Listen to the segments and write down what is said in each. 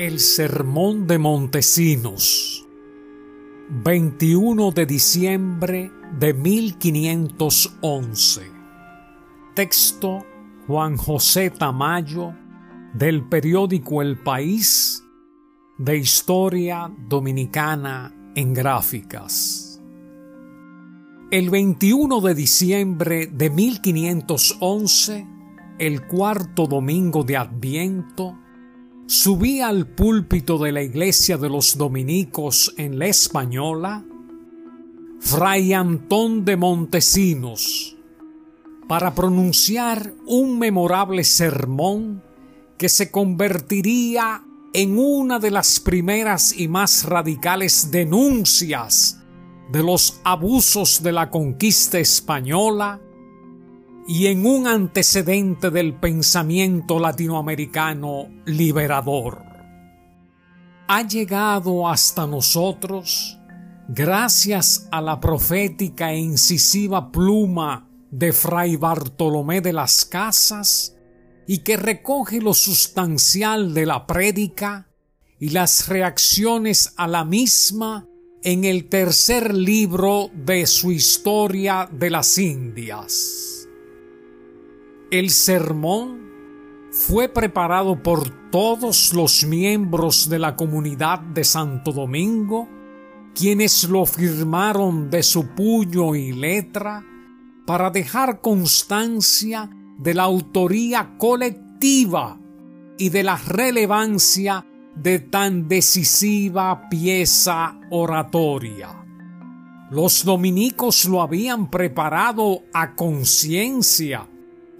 El Sermón de Montesinos 21 de diciembre de 1511 Texto Juan José Tamayo del periódico El País de Historia Dominicana en Gráficas. El 21 de diciembre de 1511, el cuarto domingo de Adviento, subí al púlpito de la iglesia de los dominicos en la Española, Fray Antón de Montesinos, para pronunciar un memorable sermón que se convertiría en una de las primeras y más radicales denuncias de los abusos de la conquista española y en un antecedente del pensamiento latinoamericano liberador. Ha llegado hasta nosotros gracias a la profética e incisiva pluma de Fray Bartolomé de las Casas y que recoge lo sustancial de la prédica y las reacciones a la misma en el tercer libro de su historia de las Indias. El sermón fue preparado por todos los miembros de la comunidad de Santo Domingo, quienes lo firmaron de su puño y letra para dejar constancia de la autoría colectiva y de la relevancia de tan decisiva pieza oratoria. Los dominicos lo habían preparado a conciencia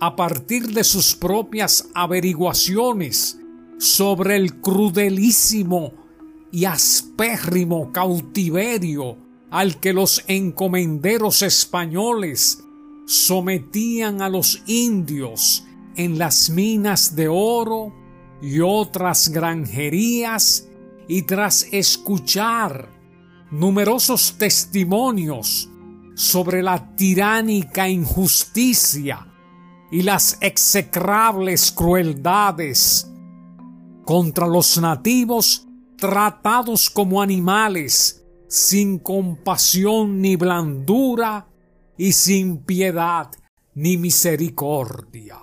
a partir de sus propias averiguaciones sobre el crudelísimo y aspérrimo cautiverio al que los encomenderos españoles sometían a los indios en las minas de oro y otras granjerías y tras escuchar numerosos testimonios sobre la tiránica injusticia y las execrables crueldades contra los nativos tratados como animales, sin compasión ni blandura y sin piedad ni misericordia.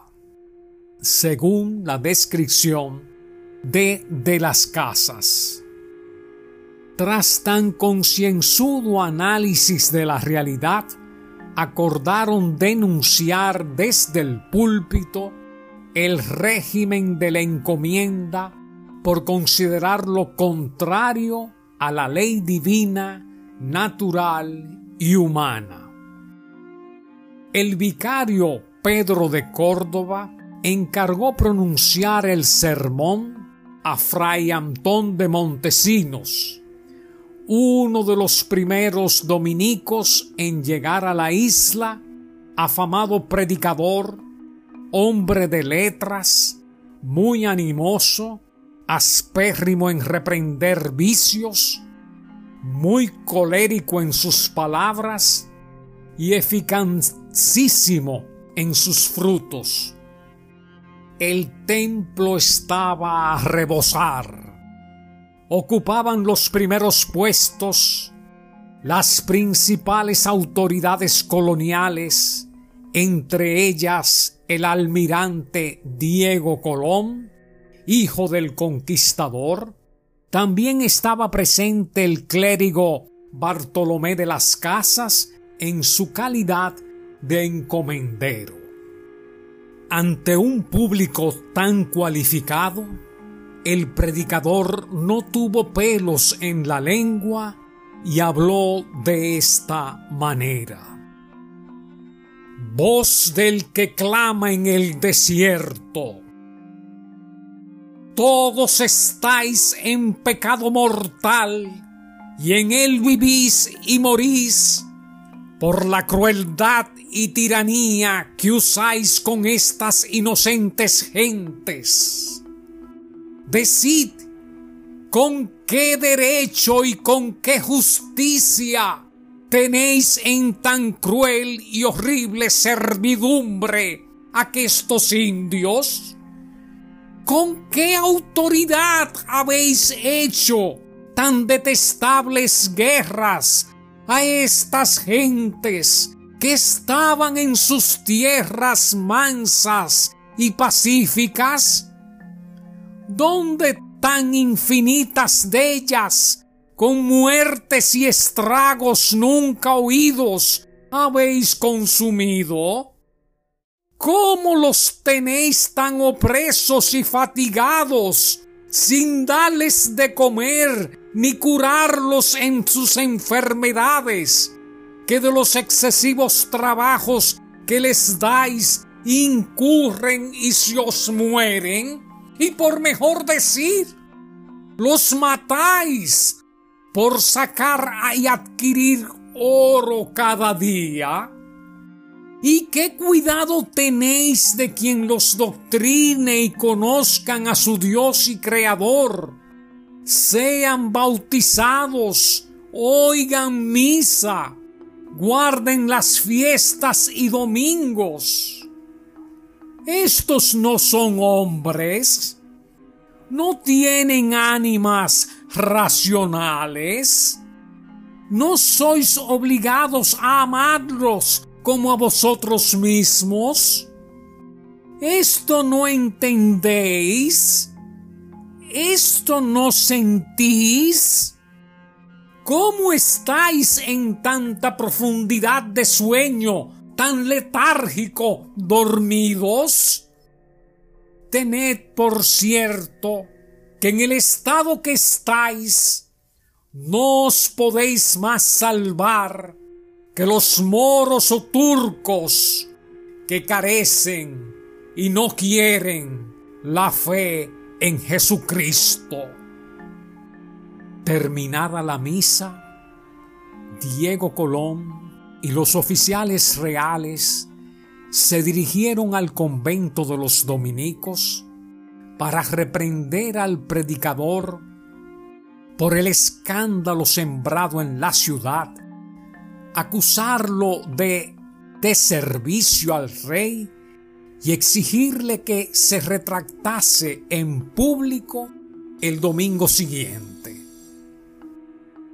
Según la descripción de de las casas. Tras tan concienzudo análisis de la realidad, acordaron denunciar desde el púlpito el régimen de la encomienda por considerarlo contrario a la ley divina, natural y humana. El vicario Pedro de Córdoba encargó pronunciar el sermón a Fray Antón de Montesinos, uno de los primeros dominicos en llegar a la isla, afamado predicador, hombre de letras, muy animoso, aspérrimo en reprender vicios, muy colérico en sus palabras y eficacísimo en sus frutos. El templo estaba a rebosar ocupaban los primeros puestos las principales autoridades coloniales, entre ellas el almirante Diego Colón, hijo del conquistador, también estaba presente el clérigo Bartolomé de las Casas en su calidad de encomendero. Ante un público tan cualificado, el predicador no tuvo pelos en la lengua y habló de esta manera. Voz del que clama en el desierto. Todos estáis en pecado mortal y en él vivís y morís por la crueldad y tiranía que usáis con estas inocentes gentes Decid con qué derecho y con qué justicia tenéis en tan cruel y horrible servidumbre a estos indios. ¿Con qué autoridad habéis hecho tan detestables guerras a estas gentes que estaban en sus tierras mansas y pacíficas? ¿Dónde tan infinitas de ellas, con muertes y estragos nunca oídos, habéis consumido? ¿Cómo los tenéis tan opresos y fatigados, sin darles de comer ni curarlos en sus enfermedades, que de los excesivos trabajos que les dais incurren y se os mueren? Y por mejor decir, los matáis por sacar y adquirir oro cada día. ¿Y qué cuidado tenéis de quien los doctrine y conozcan a su Dios y Creador? Sean bautizados, oigan misa, guarden las fiestas y domingos. Estos no son hombres, no tienen ánimas racionales. No sois obligados a amarlos como a vosotros mismos? ¿Esto no entendéis? ¿Esto no sentís? ¿Cómo estáis en tanta profundidad de sueño, tan letárgico, dormidos? Tened por cierto que en el estado que estáis no os podéis más salvar que los moros o turcos que carecen y no quieren la fe en Jesucristo. Terminada la misa, Diego Colón y los oficiales reales se dirigieron al convento de los dominicos para reprender al predicador por el escándalo sembrado en la ciudad acusarlo de servicio al rey y exigirle que se retractase en público el domingo siguiente.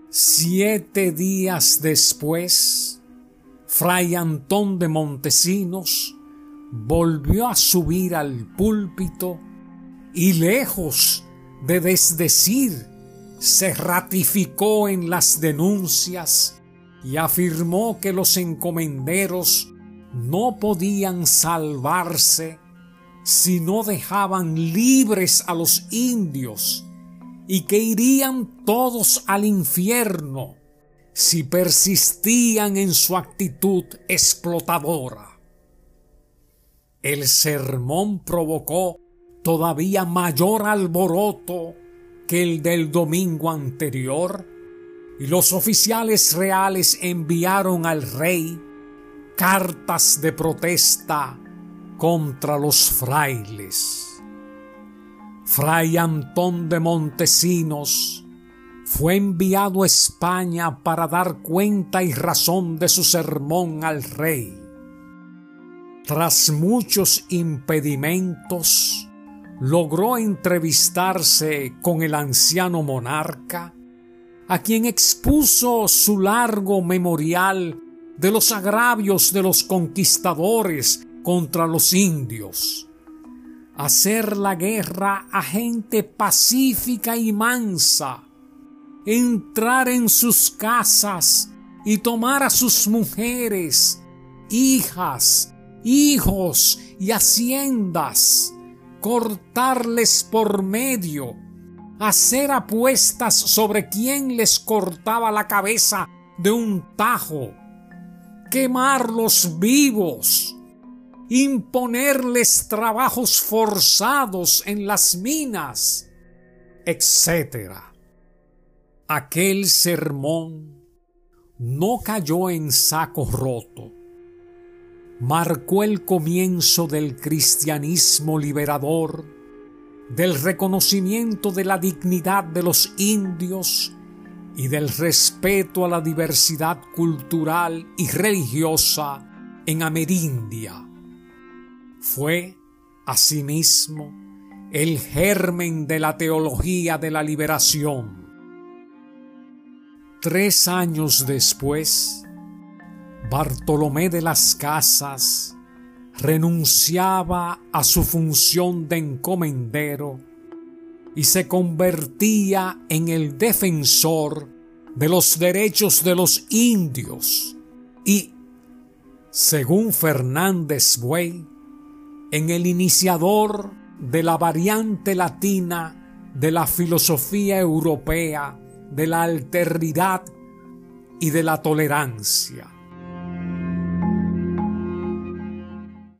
Siete días después, Fray Antón de Montesinos volvió a subir al púlpito y lejos de desdecir, se ratificó en las denuncias y afirmó que los encomenderos no podían salvarse si no dejaban libres a los indios y que irían todos al infierno si persistían en su actitud explotadora. El sermón provocó todavía mayor alboroto que el del domingo anterior y los oficiales reales enviaron al rey cartas de protesta contra los frailes. Fray Antón de Montesinos fue enviado a España para dar cuenta y razón de su sermón al rey. Tras muchos impedimentos, logró entrevistarse con el anciano monarca a quien expuso su largo memorial de los agravios de los conquistadores contra los indios. Hacer la guerra a gente pacífica y mansa, entrar en sus casas y tomar a sus mujeres, hijas, hijos y haciendas, cortarles por medio, hacer apuestas sobre quién les cortaba la cabeza de un tajo, quemarlos vivos, imponerles trabajos forzados en las minas, etc. Aquel sermón no cayó en saco roto. Marcó el comienzo del cristianismo liberador del reconocimiento de la dignidad de los indios y del respeto a la diversidad cultural y religiosa en Amerindia. Fue, asimismo, el germen de la teología de la liberación. Tres años después, Bartolomé de las Casas renunciaba a su función de encomendero y se convertía en el defensor de los derechos de los indios. Y, según Fernández Buey, en el iniciador de la variante latina de la filosofía europea de la alteridad y de la tolerancia.